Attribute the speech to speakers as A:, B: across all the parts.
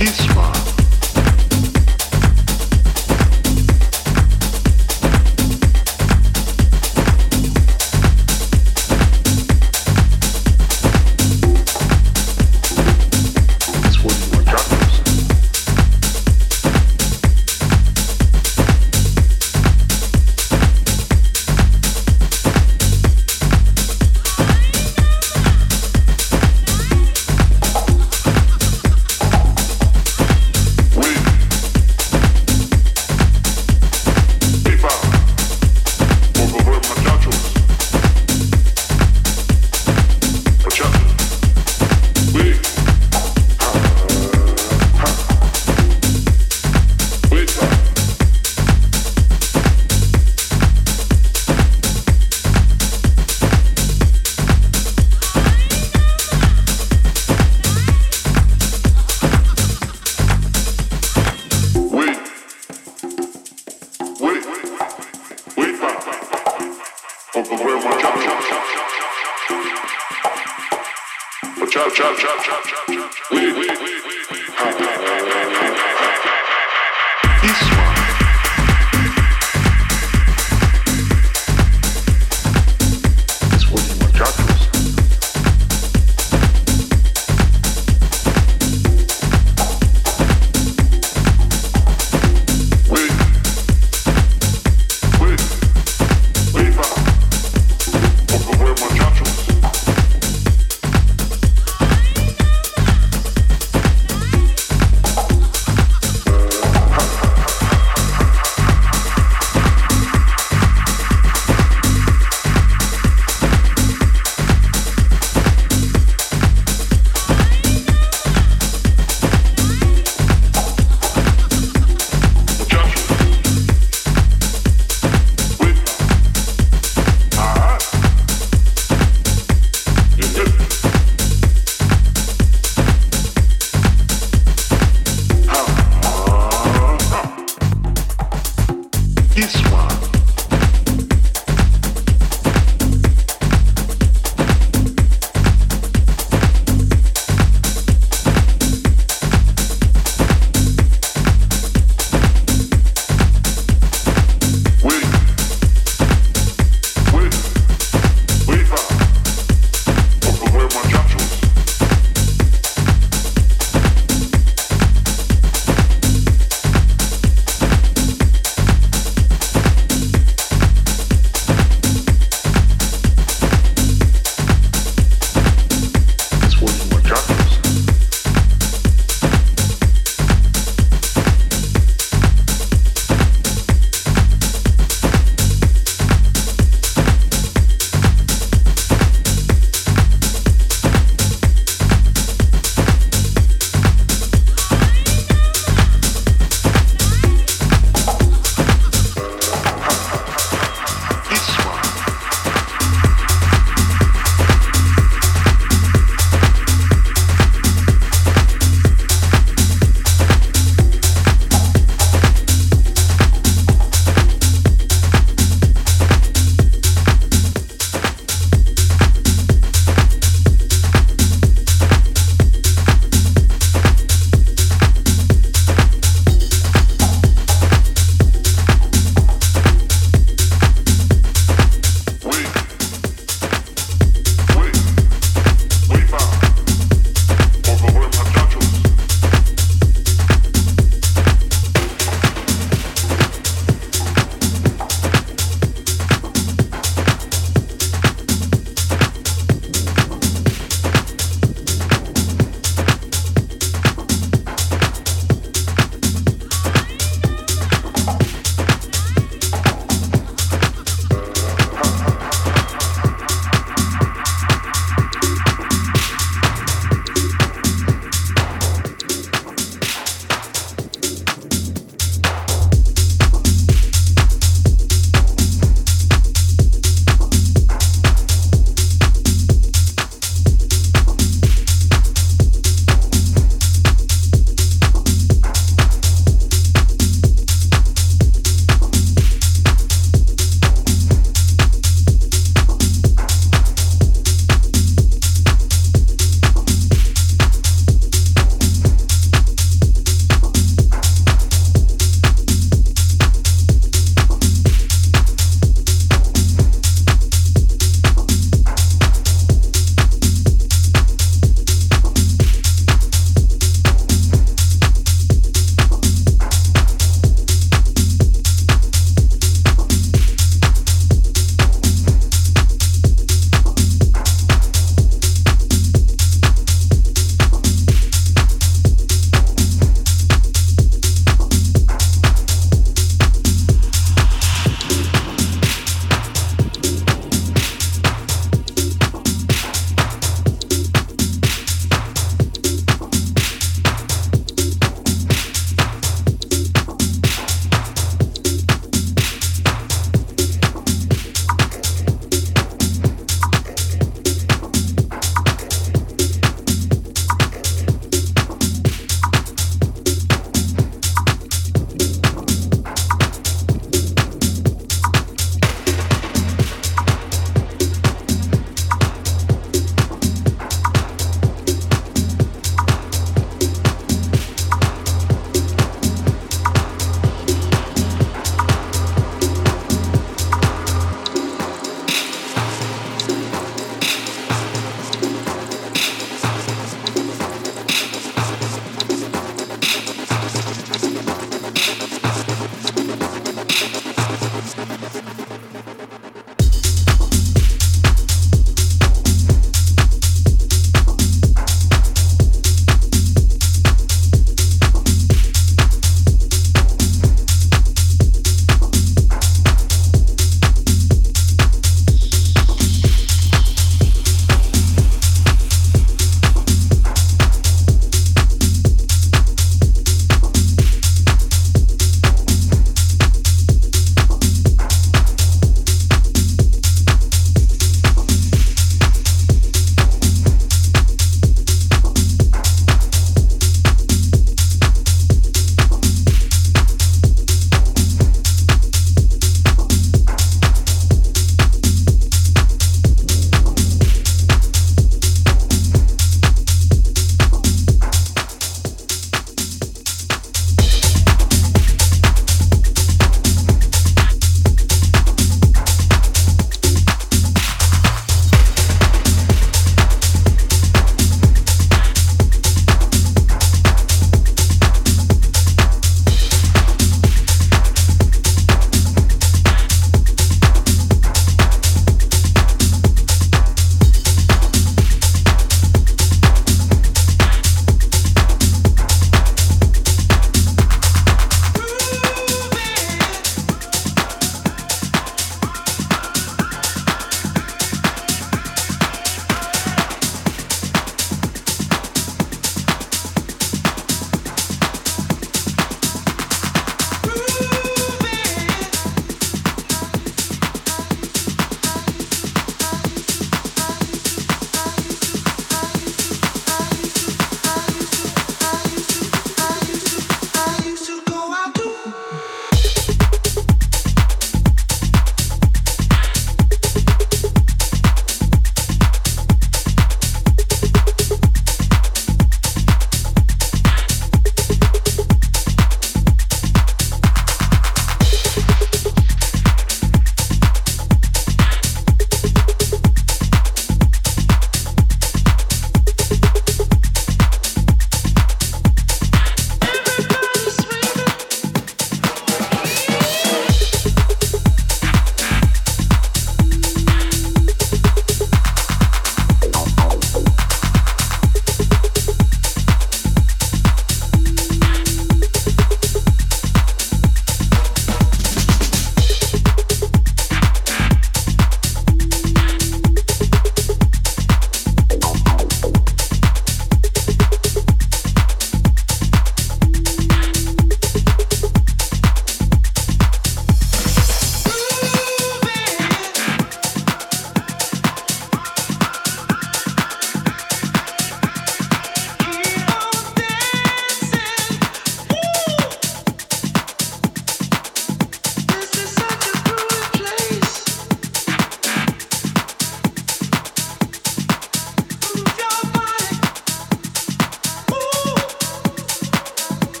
A: It's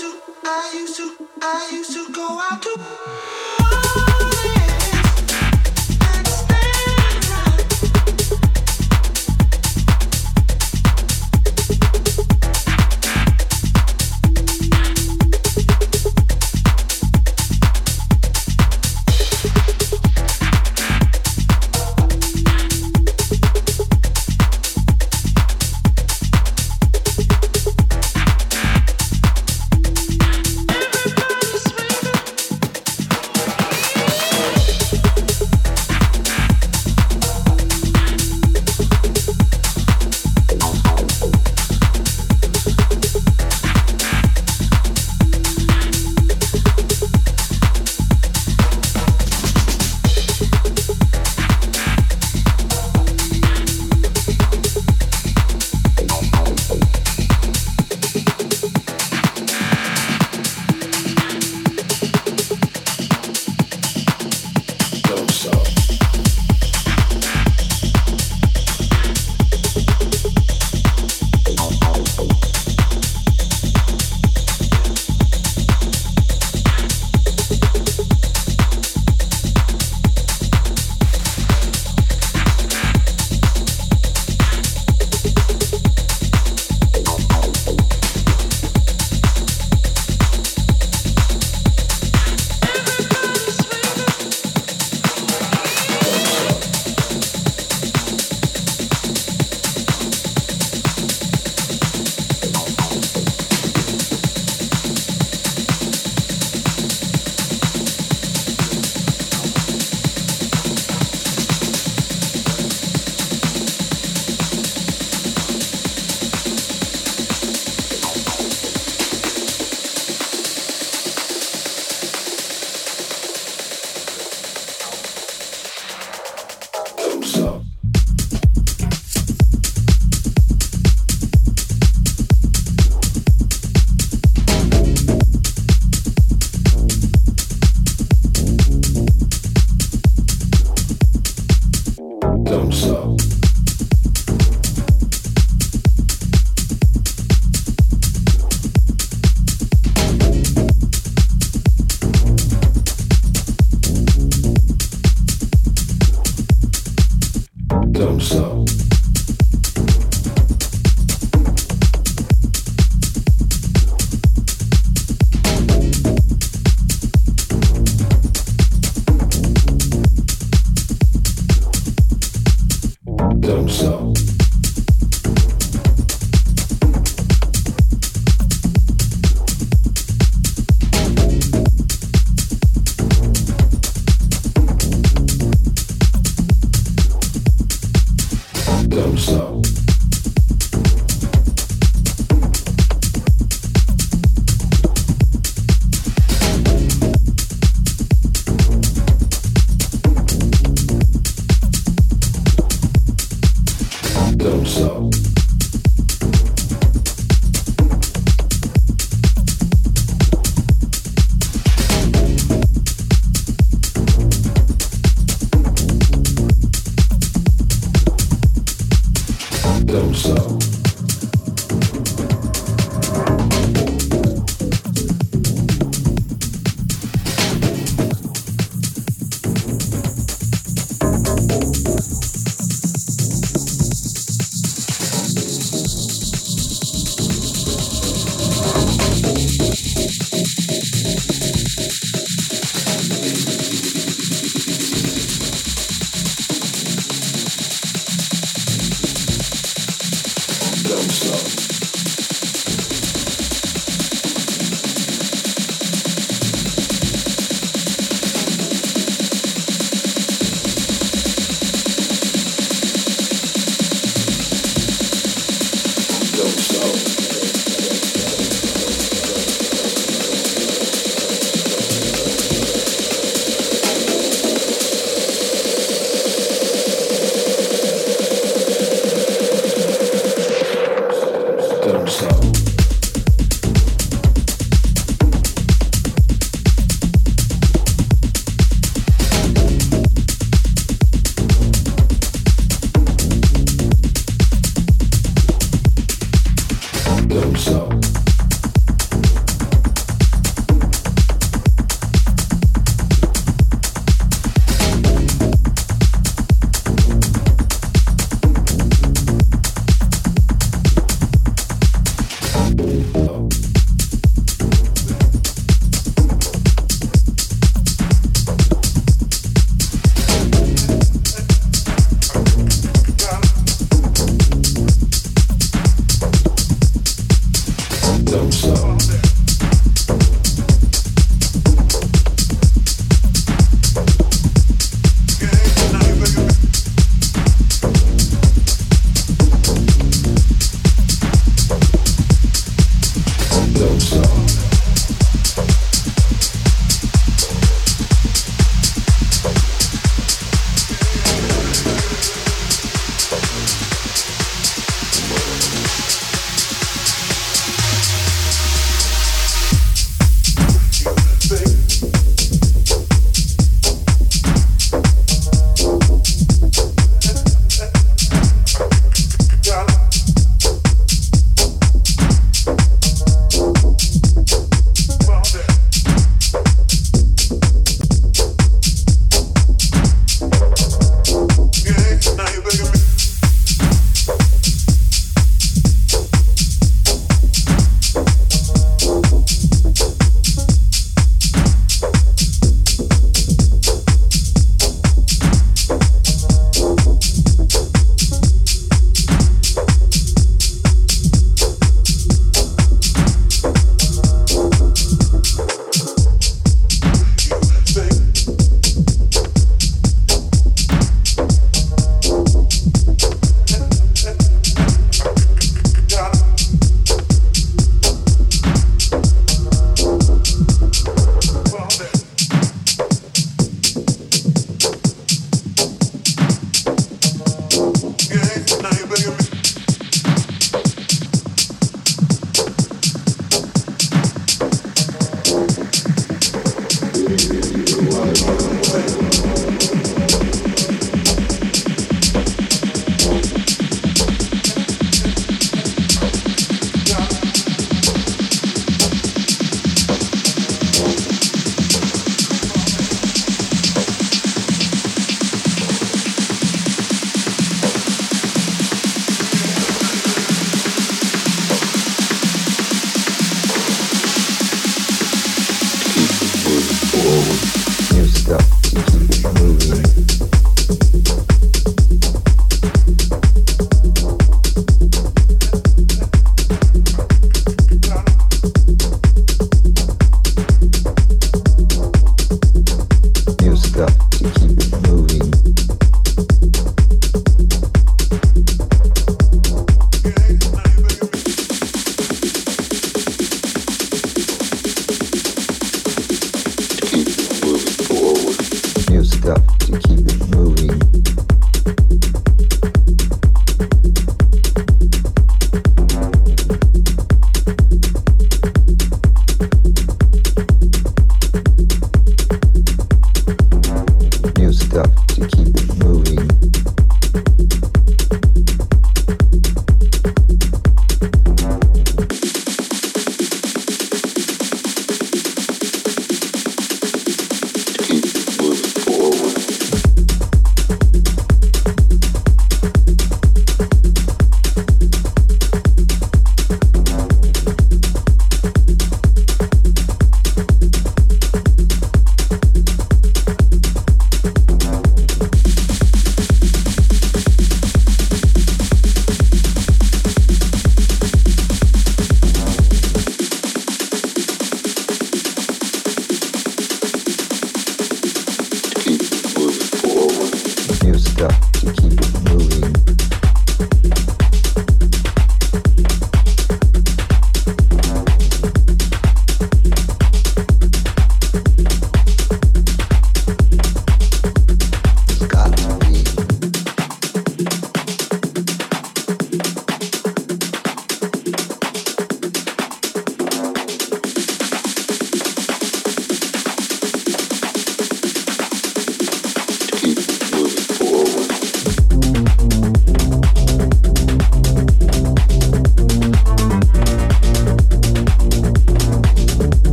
A: used to, I used to, I used to go out to.